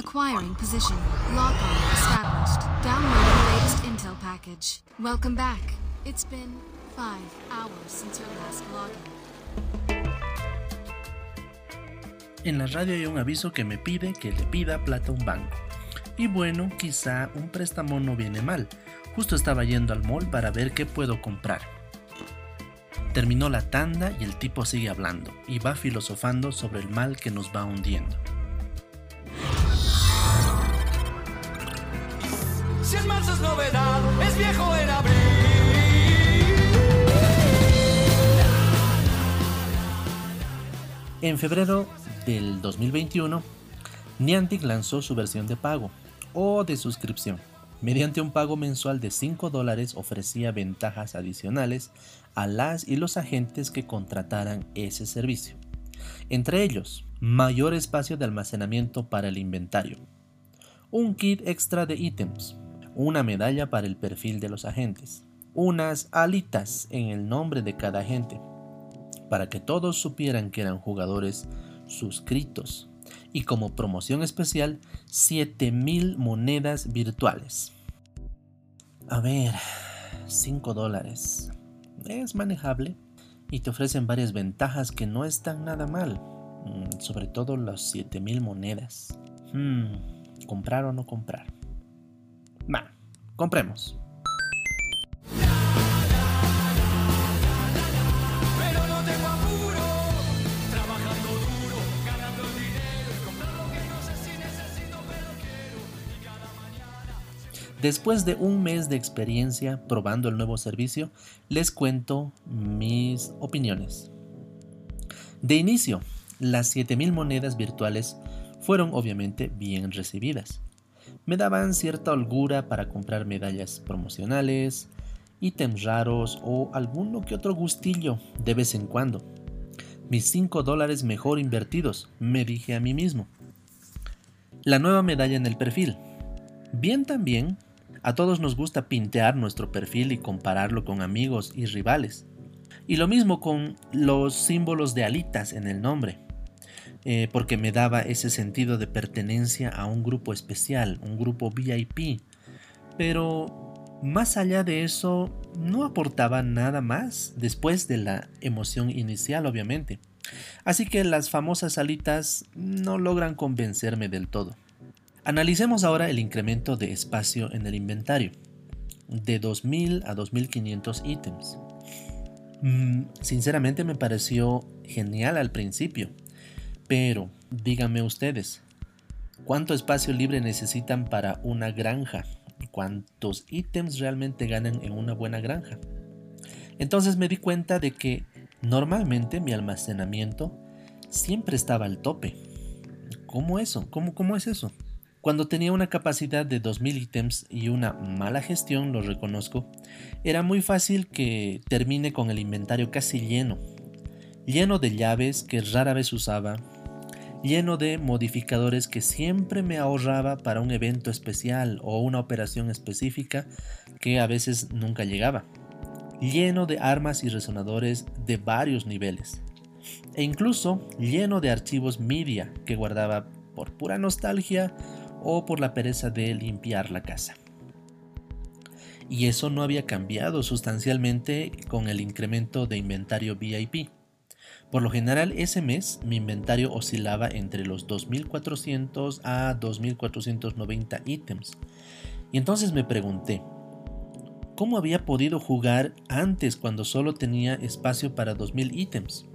Acquiring position. Lock on established. Downloading latest intel package. Welcome back. It's been five hours since your last login. En la radio hay un aviso que me pide que le pida plata a un banco. Y bueno, quizá un préstamo no viene mal. Justo estaba yendo al mall para ver qué puedo comprar. Terminó la tanda y el tipo sigue hablando y va filosofando sobre el mal que nos va hundiendo. Si en marzo es novedad, es viejo en abril. En febrero del 2021, Niantic lanzó su versión de pago o de suscripción. Mediante un pago mensual de 5 dólares ofrecía ventajas adicionales a las y los agentes que contrataran ese servicio. Entre ellos, mayor espacio de almacenamiento para el inventario, un kit extra de ítems, una medalla para el perfil de los agentes, unas alitas en el nombre de cada agente, para que todos supieran que eran jugadores suscritos y como promoción especial 7000 monedas virtuales. A ver, 5 dólares. Es manejable y te ofrecen varias ventajas que no están nada mal, mm, sobre todo las 7000 monedas. Hmm, ¿Comprar o no comprar? Compremos. Después de un mes de experiencia probando el nuevo servicio, les cuento mis opiniones. De inicio, las 7000 monedas virtuales fueron obviamente bien recibidas. Me daban cierta holgura para comprar medallas promocionales, ítems raros o alguno que otro gustillo de vez en cuando. Mis 5 dólares mejor invertidos, me dije a mí mismo. La nueva medalla en el perfil. Bien también, a todos nos gusta pintear nuestro perfil y compararlo con amigos y rivales. Y lo mismo con los símbolos de alitas en el nombre, eh, porque me daba ese sentido de pertenencia a un grupo especial, un grupo VIP. Pero más allá de eso, no aportaba nada más después de la emoción inicial, obviamente. Así que las famosas alitas no logran convencerme del todo. Analicemos ahora el incremento de espacio en el inventario, de 2000 a 2500 ítems. Mm, sinceramente me pareció genial al principio, pero díganme ustedes, ¿cuánto espacio libre necesitan para una granja? ¿Cuántos ítems realmente ganan en una buena granja? Entonces me di cuenta de que normalmente mi almacenamiento siempre estaba al tope. ¿Cómo eso? ¿Cómo, cómo es eso? Cuando tenía una capacidad de 2000 ítems y una mala gestión, lo reconozco, era muy fácil que termine con el inventario casi lleno, lleno de llaves que rara vez usaba, lleno de modificadores que siempre me ahorraba para un evento especial o una operación específica que a veces nunca llegaba, lleno de armas y resonadores de varios niveles, e incluso lleno de archivos media que guardaba por pura nostalgia o por la pereza de limpiar la casa. Y eso no había cambiado sustancialmente con el incremento de inventario VIP. Por lo general ese mes mi inventario oscilaba entre los 2400 a 2490 ítems. Y entonces me pregunté, ¿cómo había podido jugar antes cuando solo tenía espacio para 2000 ítems?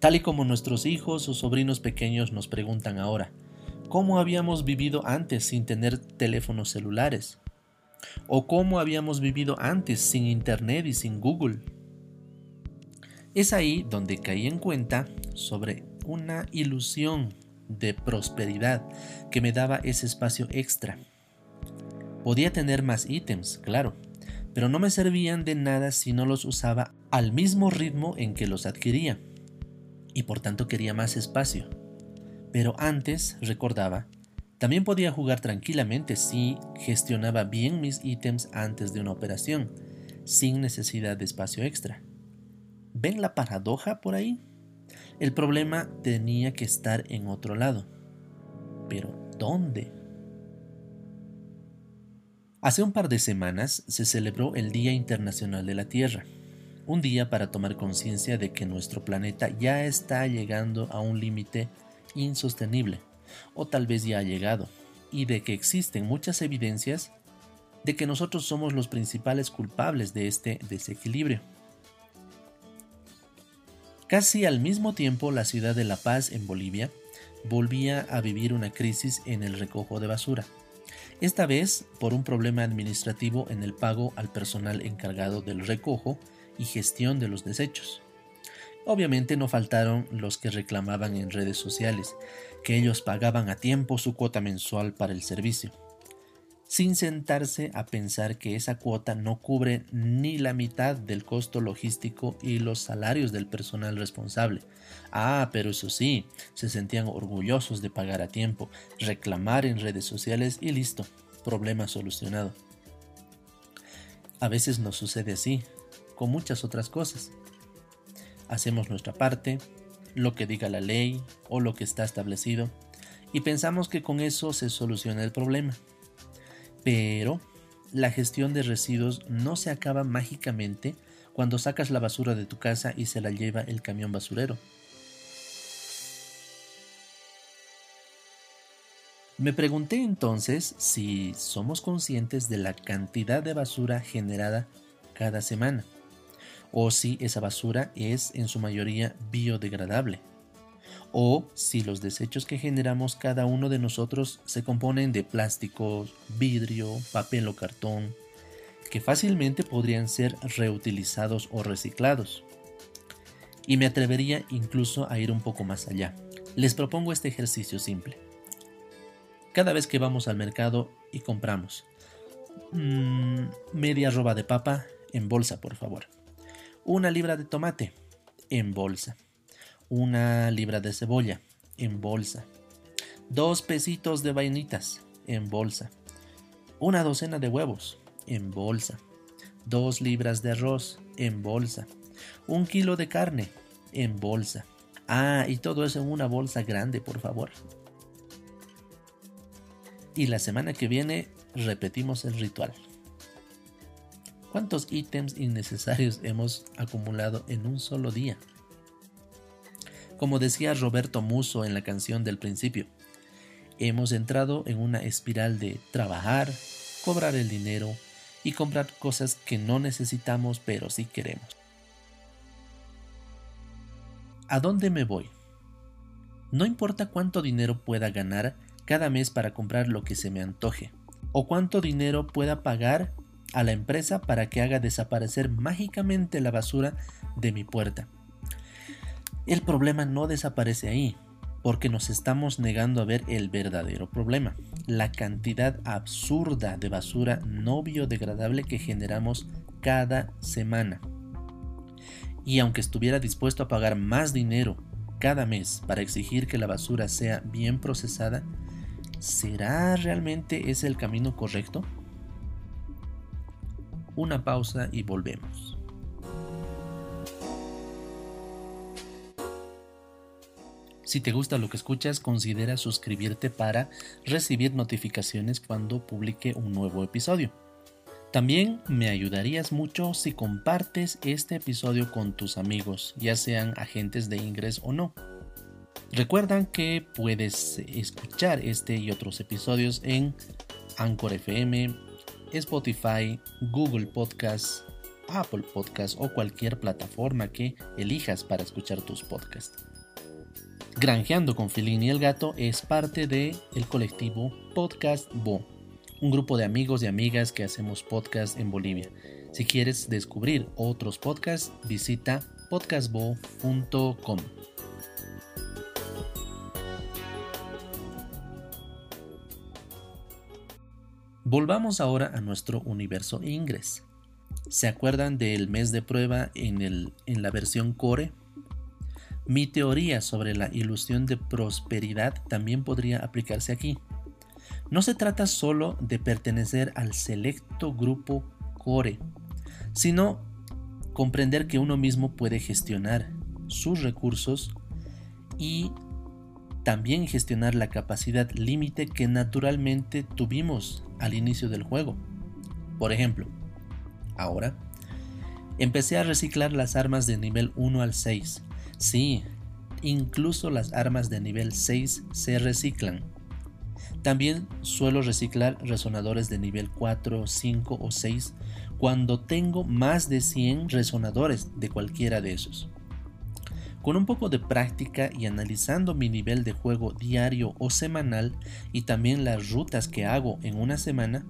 Tal y como nuestros hijos o sobrinos pequeños nos preguntan ahora, ¿cómo habíamos vivido antes sin tener teléfonos celulares? ¿O cómo habíamos vivido antes sin internet y sin Google? Es ahí donde caí en cuenta sobre una ilusión de prosperidad que me daba ese espacio extra. Podía tener más ítems, claro, pero no me servían de nada si no los usaba al mismo ritmo en que los adquiría, y por tanto quería más espacio. Pero antes, recordaba, también podía jugar tranquilamente si gestionaba bien mis ítems antes de una operación, sin necesidad de espacio extra. ¿Ven la paradoja por ahí? El problema tenía que estar en otro lado. pero ¿dónde? Hace un par de semanas se celebró el Día Internacional de la Tierra, un día para tomar conciencia de que nuestro planeta ya está llegando a un límite insostenible, o tal vez ya ha llegado, y de que existen muchas evidencias de que nosotros somos los principales culpables de este desequilibrio. Casi al mismo tiempo, la ciudad de La Paz, en Bolivia, volvía a vivir una crisis en el recojo de basura, esta vez por un problema administrativo en el pago al personal encargado del recojo y gestión de los desechos. Obviamente no faltaron los que reclamaban en redes sociales que ellos pagaban a tiempo su cuota mensual para el servicio, sin sentarse a pensar que esa cuota no cubre ni la mitad del costo logístico y los salarios del personal responsable. Ah, pero eso sí, se sentían orgullosos de pagar a tiempo, reclamar en redes sociales y listo, problema solucionado. A veces nos sucede así, con muchas otras cosas. Hacemos nuestra parte, lo que diga la ley o lo que está establecido, y pensamos que con eso se soluciona el problema. Pero la gestión de residuos no se acaba mágicamente cuando sacas la basura de tu casa y se la lleva el camión basurero. Me pregunté entonces si somos conscientes de la cantidad de basura generada cada semana o si esa basura es en su mayoría biodegradable, o si los desechos que generamos cada uno de nosotros se componen de plásticos, vidrio, papel o cartón, que fácilmente podrían ser reutilizados o reciclados. Y me atrevería incluso a ir un poco más allá. Les propongo este ejercicio simple. Cada vez que vamos al mercado y compramos mmm, media roba de papa en bolsa, por favor una libra de tomate en bolsa, una libra de cebolla en bolsa, dos pesitos de vainitas en bolsa, una docena de huevos en bolsa, dos libras de arroz en bolsa, un kilo de carne en bolsa. Ah, y todo eso en una bolsa grande, por favor. Y la semana que viene repetimos el ritual. ¿Cuántos ítems innecesarios hemos acumulado en un solo día? Como decía Roberto Muso en la canción del principio, hemos entrado en una espiral de trabajar, cobrar el dinero y comprar cosas que no necesitamos pero sí queremos. ¿A dónde me voy? No importa cuánto dinero pueda ganar cada mes para comprar lo que se me antoje, o cuánto dinero pueda pagar a la empresa para que haga desaparecer mágicamente la basura de mi puerta. El problema no desaparece ahí, porque nos estamos negando a ver el verdadero problema, la cantidad absurda de basura no biodegradable que generamos cada semana. Y aunque estuviera dispuesto a pagar más dinero cada mes para exigir que la basura sea bien procesada, ¿será realmente ese el camino correcto? una pausa y volvemos. Si te gusta lo que escuchas, considera suscribirte para recibir notificaciones cuando publique un nuevo episodio. También me ayudarías mucho si compartes este episodio con tus amigos, ya sean agentes de ingreso o no. Recuerdan que puedes escuchar este y otros episodios en Anchor FM, Spotify, Google Podcast, Apple Podcast o cualquier plataforma que elijas para escuchar tus podcasts. Granjeando con Filín y el Gato es parte del el colectivo Podcast Bo, un grupo de amigos y amigas que hacemos podcast en Bolivia. Si quieres descubrir otros podcasts, visita podcastbo.com. Volvamos ahora a nuestro universo Ingress. ¿Se acuerdan del mes de prueba en, el, en la versión Core? Mi teoría sobre la ilusión de prosperidad también podría aplicarse aquí. No se trata solo de pertenecer al selecto grupo Core, sino comprender que uno mismo puede gestionar sus recursos y También gestionar la capacidad límite que naturalmente tuvimos al inicio del juego. Por ejemplo, ahora empecé a reciclar las armas de nivel 1 al 6. Sí, incluso las armas de nivel 6 se reciclan. También suelo reciclar resonadores de nivel 4, 5 o 6 cuando tengo más de 100 resonadores de cualquiera de esos. Con un poco de práctica y analizando mi nivel de juego diario o semanal y también las rutas que hago en una semana,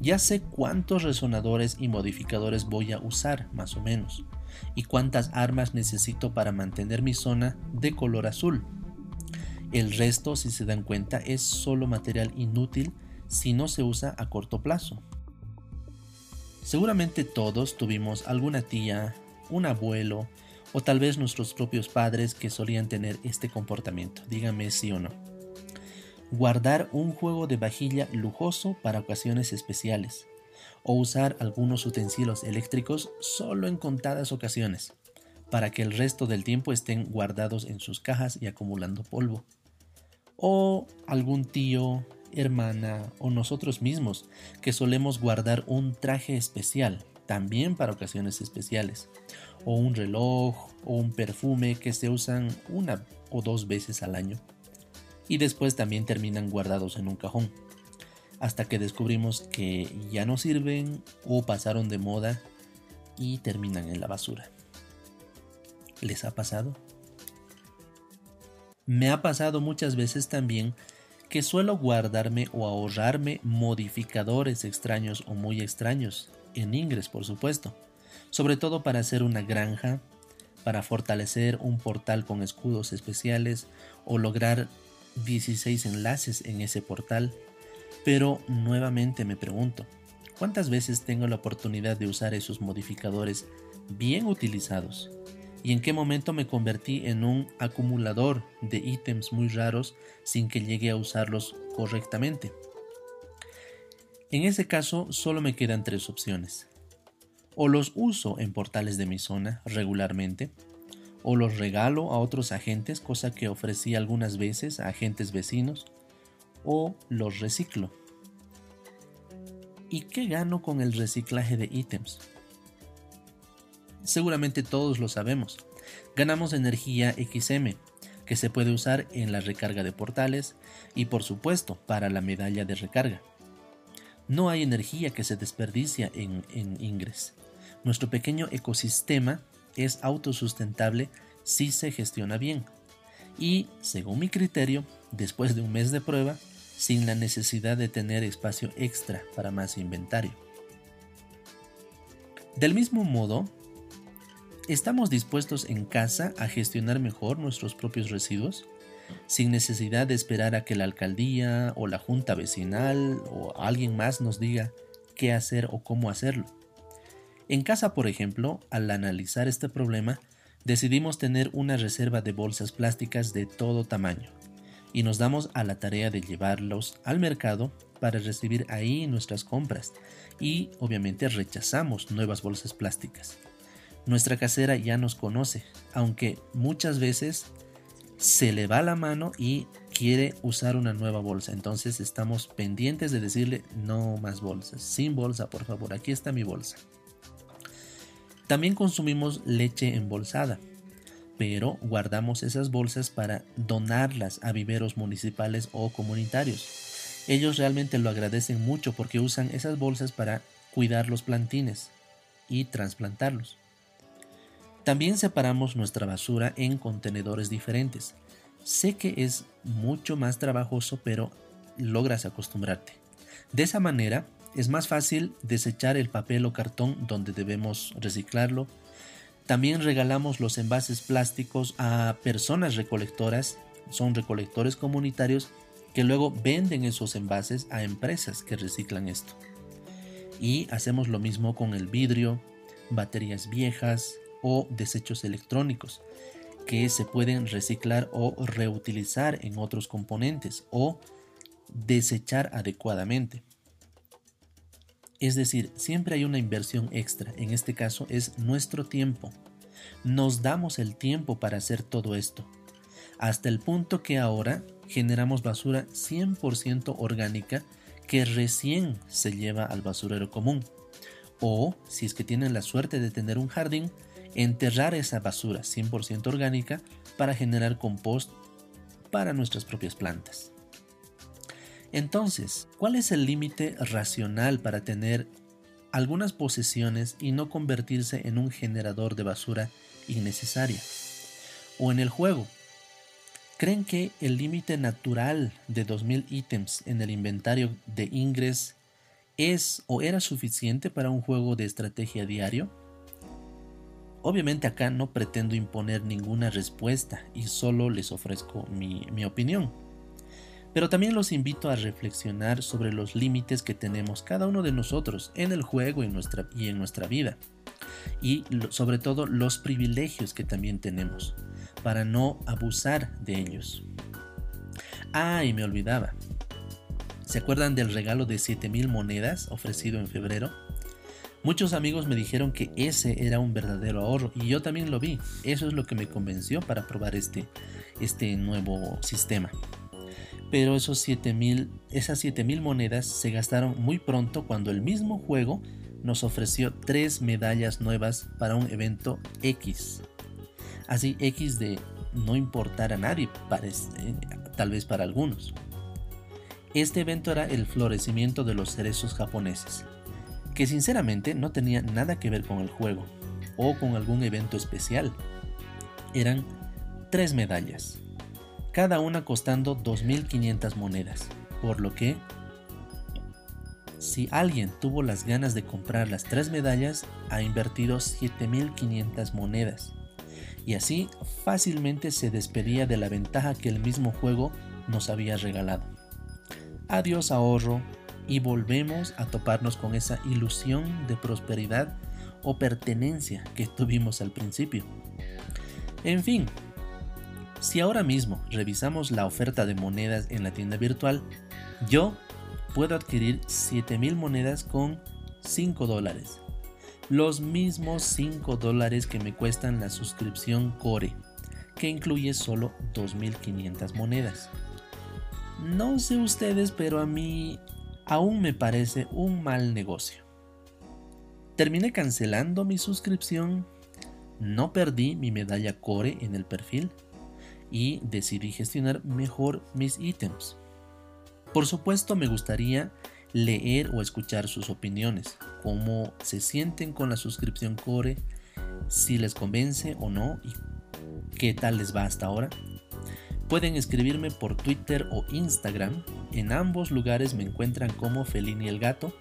ya sé cuántos resonadores y modificadores voy a usar más o menos y cuántas armas necesito para mantener mi zona de color azul. El resto, si se dan cuenta, es solo material inútil si no se usa a corto plazo. Seguramente todos tuvimos alguna tía, un abuelo o tal vez nuestros propios padres que solían tener este comportamiento. Dígame sí o no. Guardar un juego de vajilla lujoso para ocasiones especiales o usar algunos utensilios eléctricos solo en contadas ocasiones para que el resto del tiempo estén guardados en sus cajas y acumulando polvo. O algún tío, hermana o nosotros mismos que solemos guardar un traje especial también para ocasiones especiales. O un reloj o un perfume que se usan una o dos veces al año. Y después también terminan guardados en un cajón hasta que descubrimos que ya no sirven o pasaron de moda y terminan en la basura. ¿Les ha pasado? Me ha pasado muchas veces también que suelo guardarme o ahorrarme modificadores extraños o muy extraños, en ingres por supuesto, sobre todo para hacer una granja, para fortalecer un portal con escudos especiales o lograr 16 enlaces en ese portal. Pero nuevamente me pregunto, ¿cuántas veces tengo la oportunidad de usar esos modificadores bien utilizados? y en qué momento me convertí en un acumulador de ítems muy raros sin que llegue a usarlos correctamente. En ese caso solo me quedan tres opciones. O los uso en portales de mi zona regularmente, o los regalo a otros agentes, cosa que ofrecí algunas veces a agentes vecinos, o los reciclo. ¿Y qué gano con el reciclaje de ítems? Seguramente todos lo sabemos. Ganamos energía XM, que se puede usar en la recarga de portales y por supuesto para la medalla de recarga. No hay energía que se desperdicia en, en Ingres. Nuestro pequeño ecosistema es autosustentable si se gestiona bien. Y, según mi criterio, después de un mes de prueba, sin la necesidad de tener espacio extra para más inventario. Del mismo modo, ¿Estamos dispuestos en casa a gestionar mejor nuestros propios residuos? Sin necesidad de esperar a que la alcaldía o la junta vecinal o alguien más nos diga qué hacer o cómo hacerlo. En casa, por ejemplo, al analizar este problema, decidimos tener una reserva de bolsas plásticas de todo tamaño y nos damos a la tarea de llevarlos al mercado para recibir ahí nuestras compras y obviamente rechazamos nuevas bolsas plásticas. Nuestra casera ya nos conoce, aunque muchas veces se le va la mano y quiere usar una nueva bolsa. Entonces estamos pendientes de decirle no más bolsas. Sin bolsa, por favor. Aquí está mi bolsa. También consumimos leche embolsada, pero guardamos esas bolsas para donarlas a viveros municipales o comunitarios. Ellos realmente lo agradecen mucho porque usan esas bolsas para cuidar los plantines y trasplantarlos. También separamos nuestra basura en contenedores diferentes. Sé que es mucho más trabajoso, pero logras acostumbrarte. De esa manera es más fácil desechar el papel o cartón donde debemos reciclarlo. También regalamos los envases plásticos a personas recolectoras, son recolectores comunitarios que luego venden esos envases a empresas que reciclan esto. Y hacemos lo mismo con el vidrio, baterías viejas, o desechos electrónicos que se pueden reciclar o reutilizar en otros componentes o desechar adecuadamente. Es decir, siempre hay una inversión extra, en este caso es nuestro tiempo. Nos damos el tiempo para hacer todo esto. hasta el punto que ahora generamos basura 100% orgánica que recién se lleva al basurero común. O, si es que tienen la suerte de tener un jardín, enterrar esa basura 100% orgánica para generar compost para nuestras propias plantas. Entonces, ¿cuál es el límite racional para tener algunas posesiones y no convertirse en un generador de basura innecesaria? O en el juego, ¿creen que el límite natural de 2000 ítems en el inventario de Ingress es o era suficiente para un juego de estrategia diario? Obviamente acá no pretendo imponer ninguna respuesta y solo les ofrezco mi, mi opinión. Pero también los invito a reflexionar sobre los límites que tenemos cada uno de nosotros en el juego y en nuestra, y en nuestra vida. Y sobre todo los privilegios que también tenemos, para no abusar de ellos. Ah, y me olvidaba. ¿Se acuerdan del regalo de 7000 monedas ofrecido en febrero? Muchos amigos me dijeron que ese era un verdadero ahorro y yo también lo vi. Eso es lo que me convenció para probar este, este nuevo sistema pero esos 7000, esas 7000 monedas se gastaron muy pronto cuando el mismo juego nos ofreció tres medallas nuevas para un evento X. Así X de no importar a nadie, parece, tal vez para algunos. Este evento era el florecimiento de los cerezos japoneses, que sinceramente no tenía nada que ver con el juego o con algún evento especial. Eran tres medallas cada una costando 2.500 monedas, por lo que si alguien tuvo las ganas de comprar las tres medallas, ha invertido 7.500 monedas, y así fácilmente se despedía de la ventaja que el mismo juego nos había regalado. Adiós ahorro y volvemos a toparnos con esa ilusión de prosperidad o pertenencia que tuvimos al principio. En fin, si ahora mismo revisamos la oferta de monedas en la tienda virtual, yo puedo adquirir 7000 monedas con 5 dólares. Los mismos 5 dólares que me cuestan la suscripción Core, que incluye solo 2500 monedas. No sé ustedes, pero a mí aún me parece un mal negocio. Terminé cancelando mi suscripción, no perdí mi medalla Core en el perfil, y decidí gestionar mejor mis ítems. Por supuesto me gustaría leer o escuchar sus opiniones, cómo se sienten con la suscripción Core, si les convence o no y qué tal les va hasta ahora. Pueden escribirme por Twitter o Instagram, en ambos lugares me encuentran como Felini el Gato.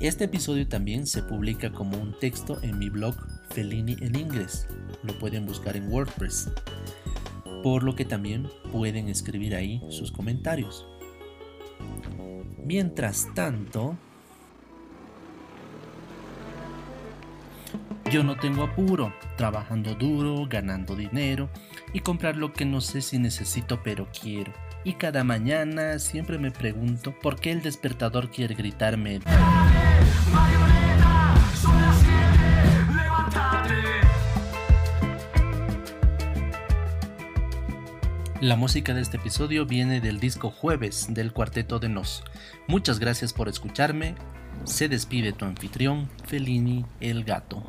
Este episodio también se publica como un texto en mi blog Felini en inglés, lo pueden buscar en WordPress por lo que también pueden escribir ahí sus comentarios. Mientras tanto, yo no tengo apuro, trabajando duro, ganando dinero y comprar lo que no sé si necesito pero quiero. Y cada mañana siempre me pregunto por qué el despertador quiere gritarme. La música de este episodio viene del disco Jueves del Cuarteto de Nos. Muchas gracias por escucharme. Se despide tu anfitrión, Felini el Gato.